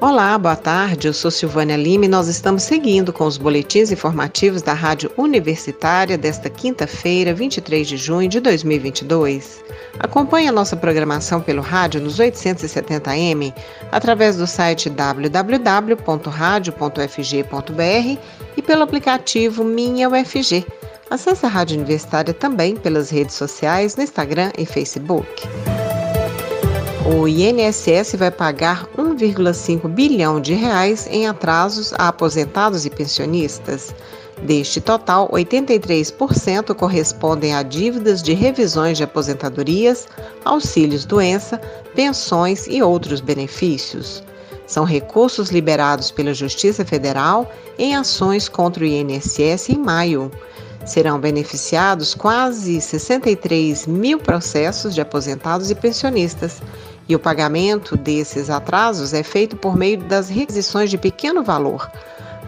Olá, boa tarde. Eu sou Silvânia Lima e nós estamos seguindo com os boletins informativos da Rádio Universitária desta quinta-feira, 23 de junho de 2022. Acompanhe a nossa programação pelo rádio nos 870m através do site www.radio.fg.br e pelo aplicativo Minha UFG. Acesse a Rádio Universitária também pelas redes sociais, no Instagram e Facebook o INSS vai pagar 1,5 bilhão de reais em atrasos a aposentados e pensionistas. Deste total, 83% correspondem a dívidas de revisões de aposentadorias, auxílios doença, pensões e outros benefícios. São recursos liberados pela Justiça Federal em ações contra o INSS em maio. Serão beneficiados quase 63 mil processos de aposentados e pensionistas, e o pagamento desses atrasos é feito por meio das requisições de pequeno valor,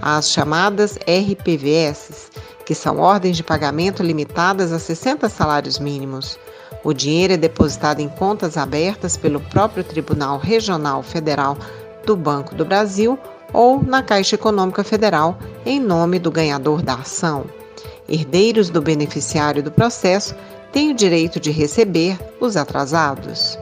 as chamadas RPVS, que são ordens de pagamento limitadas a 60 salários mínimos. O dinheiro é depositado em contas abertas pelo próprio Tribunal Regional Federal do Banco do Brasil ou na Caixa Econômica Federal, em nome do ganhador da ação. Herdeiros do beneficiário do processo têm o direito de receber os atrasados.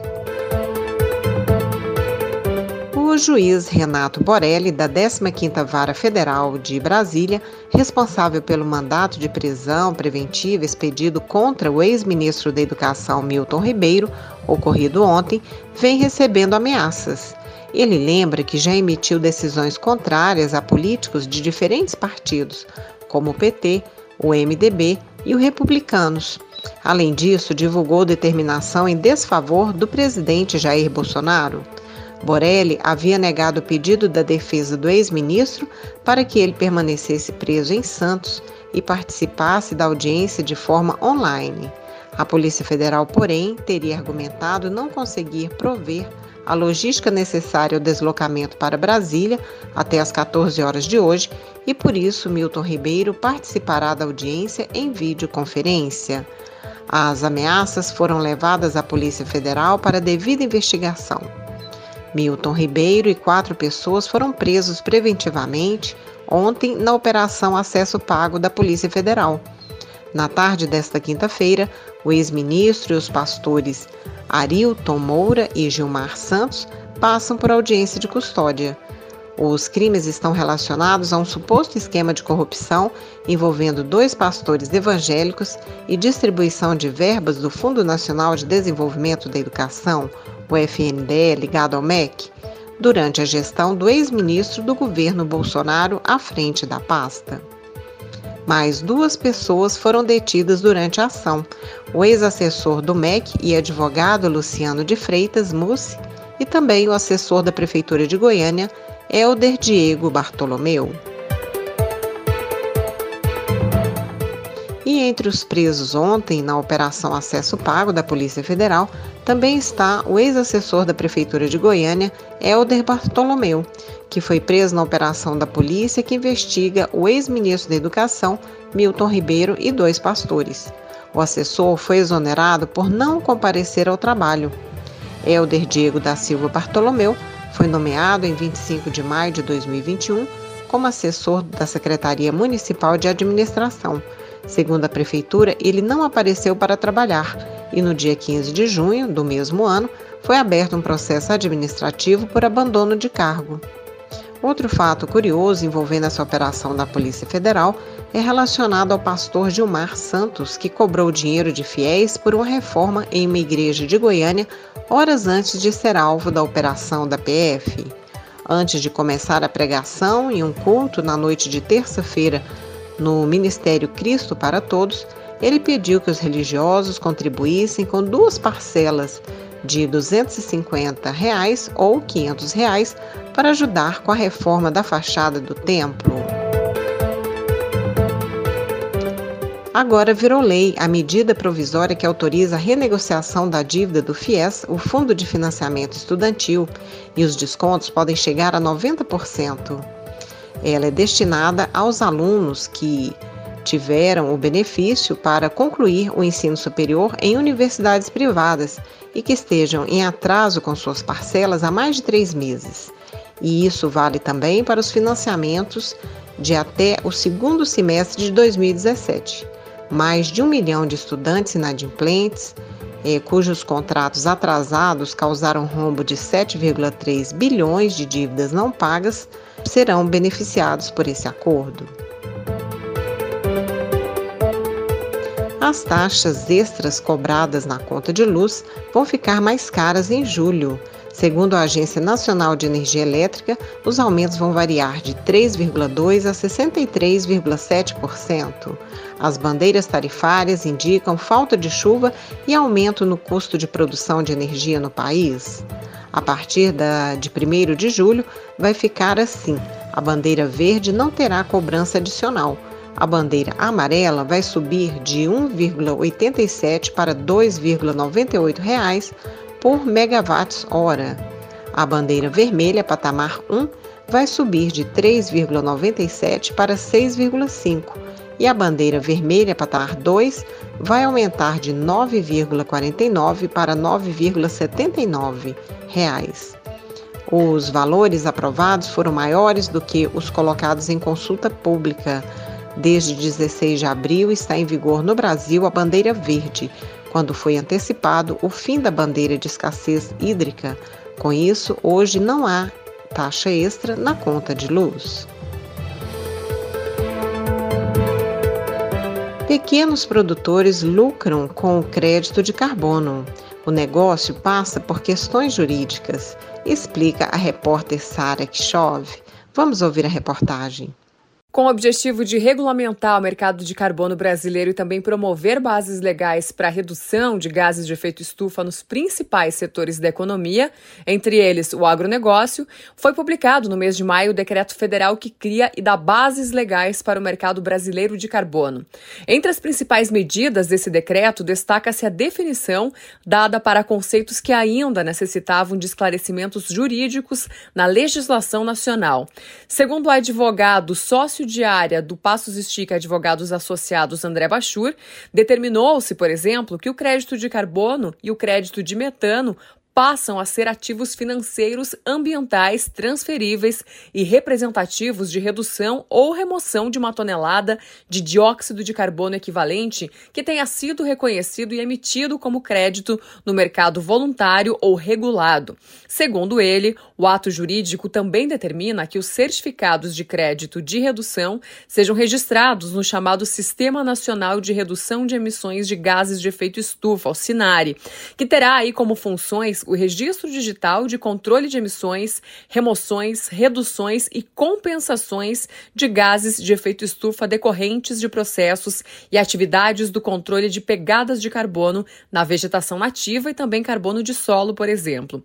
Juiz Renato Borelli, da 15ª Vara Federal de Brasília, responsável pelo mandato de prisão preventiva expedido contra o ex-ministro da Educação Milton Ribeiro, ocorrido ontem, vem recebendo ameaças. Ele lembra que já emitiu decisões contrárias a políticos de diferentes partidos, como o PT, o MDB e o Republicanos. Além disso, divulgou determinação em desfavor do presidente Jair Bolsonaro. Borelli havia negado o pedido da defesa do ex-ministro para que ele permanecesse preso em Santos e participasse da audiência de forma online. A Polícia Federal, porém, teria argumentado não conseguir prover a logística necessária ao deslocamento para Brasília até às 14 horas de hoje e por isso Milton Ribeiro participará da audiência em videoconferência. As ameaças foram levadas à Polícia Federal para devida investigação. Milton Ribeiro e quatro pessoas foram presos preventivamente ontem na Operação Acesso Pago da Polícia Federal. Na tarde desta quinta-feira, o ex-ministro e os pastores Arilton Moura e Gilmar Santos passam por audiência de custódia. Os crimes estão relacionados a um suposto esquema de corrupção envolvendo dois pastores evangélicos e distribuição de verbas do Fundo Nacional de Desenvolvimento da Educação, o FNDE, ligado ao MEC, durante a gestão do ex-ministro do governo Bolsonaro à frente da pasta. Mais duas pessoas foram detidas durante a ação: o ex-assessor do MEC e advogado Luciano de Freitas Mussi e também o assessor da Prefeitura de Goiânia, Helder Diego Bartolomeu. E entre os presos ontem na Operação Acesso Pago da Polícia Federal também está o ex-assessor da Prefeitura de Goiânia, Helder Bartolomeu, que foi preso na operação da polícia que investiga o ex-ministro da Educação, Milton Ribeiro, e dois pastores. O assessor foi exonerado por não comparecer ao trabalho. Helder Diego da Silva Bartolomeu foi nomeado em 25 de maio de 2021 como assessor da Secretaria Municipal de Administração Segundo a prefeitura, ele não apareceu para trabalhar e no dia 15 de junho do mesmo ano foi aberto um processo administrativo por abandono de cargo. Outro fato curioso envolvendo essa operação da Polícia Federal é relacionado ao pastor Gilmar Santos, que cobrou dinheiro de fiéis por uma reforma em uma igreja de Goiânia horas antes de ser alvo da operação da PF. Antes de começar a pregação em um culto na noite de terça-feira, no Ministério Cristo para Todos, ele pediu que os religiosos contribuíssem com duas parcelas de 250 reais ou 500 reais para ajudar com a reforma da fachada do templo. Agora virou lei a medida provisória que autoriza a renegociação da dívida do FIES, o Fundo de Financiamento Estudantil, e os descontos podem chegar a 90%. Ela é destinada aos alunos que tiveram o benefício para concluir o ensino superior em universidades privadas e que estejam em atraso com suas parcelas há mais de três meses. E isso vale também para os financiamentos de até o segundo semestre de 2017. Mais de um milhão de estudantes inadimplentes, eh, cujos contratos atrasados causaram rombo de 7,3 bilhões de dívidas não pagas, serão beneficiados por esse acordo. As taxas extras cobradas na conta de luz vão ficar mais caras em julho. Segundo a Agência Nacional de Energia Elétrica, os aumentos vão variar de 3,2% a 63,7%. As bandeiras tarifárias indicam falta de chuva e aumento no custo de produção de energia no país. A partir da, de 1 de julho, vai ficar assim: a bandeira verde não terá cobrança adicional. A bandeira amarela vai subir de 1,87 para 2,98 reais por megawatts-hora. A bandeira vermelha, patamar 1, vai subir de 3,97 para 6,5 e a bandeira vermelha, patamar 2, vai aumentar de 9,49 para 9,79 reais. Os valores aprovados foram maiores do que os colocados em consulta pública. Desde 16 de abril está em vigor no Brasil a bandeira verde, quando foi antecipado o fim da bandeira de escassez hídrica. Com isso, hoje não há taxa extra na conta de luz. Pequenos produtores lucram com o crédito de carbono. O negócio passa por questões jurídicas, explica a repórter Sara Kishov. Vamos ouvir a reportagem. Com o objetivo de regulamentar o mercado de carbono brasileiro e também promover bases legais para a redução de gases de efeito estufa nos principais setores da economia, entre eles o agronegócio, foi publicado no mês de maio o decreto federal que cria e dá bases legais para o mercado brasileiro de carbono. Entre as principais medidas desse decreto, destaca-se a definição dada para conceitos que ainda necessitavam de esclarecimentos jurídicos na legislação nacional. Segundo o advogado sócio sócio de área do Passos Estica Advogados Associados André Bachur, determinou-se, por exemplo, que o crédito de carbono e o crédito de metano passam a ser ativos financeiros ambientais transferíveis e representativos de redução ou remoção de uma tonelada de dióxido de carbono equivalente que tenha sido reconhecido e emitido como crédito no mercado voluntário ou regulado. Segundo ele, o ato jurídico também determina que os certificados de crédito de redução sejam registrados no chamado Sistema Nacional de Redução de Emissões de Gases de Efeito Estufa, o SINARE, que terá aí como funções o registro digital de controle de emissões, remoções, reduções e compensações de gases de efeito estufa decorrentes de processos e atividades do controle de pegadas de carbono na vegetação nativa e também carbono de solo, por exemplo.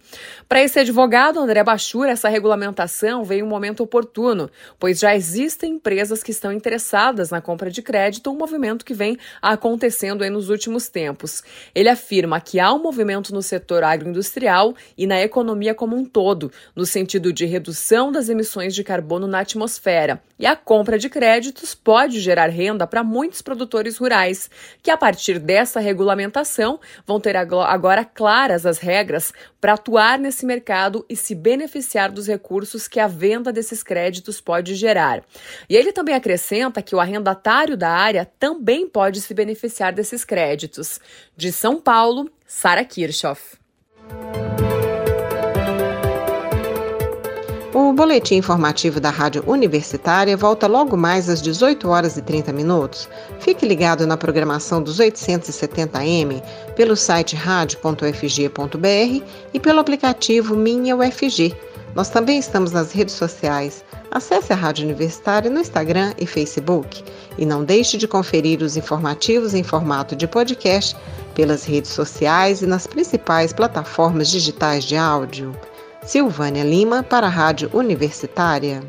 Para esse advogado, André Bachura, essa regulamentação veio um momento oportuno, pois já existem empresas que estão interessadas na compra de crédito, um movimento que vem acontecendo nos últimos tempos. Ele afirma que há um movimento no setor agroindustrial industrial e na economia como um todo, no sentido de redução das emissões de carbono na atmosfera. E a compra de créditos pode gerar renda para muitos produtores rurais, que a partir dessa regulamentação vão ter agora claras as regras para atuar nesse mercado e se beneficiar dos recursos que a venda desses créditos pode gerar. E ele também acrescenta que o arrendatário da área também pode se beneficiar desses créditos. De São Paulo, Sara Kirchhoff. O boletim informativo da Rádio Universitária volta logo mais às 18 horas e 30 minutos. Fique ligado na programação dos 870M pelo site rádio.ufg.br e pelo aplicativo Minha UFG. Nós também estamos nas redes sociais. Acesse a Rádio Universitária no Instagram e Facebook. E não deixe de conferir os informativos em formato de podcast pelas redes sociais e nas principais plataformas digitais de áudio. Silvânia Lima para a Rádio Universitária.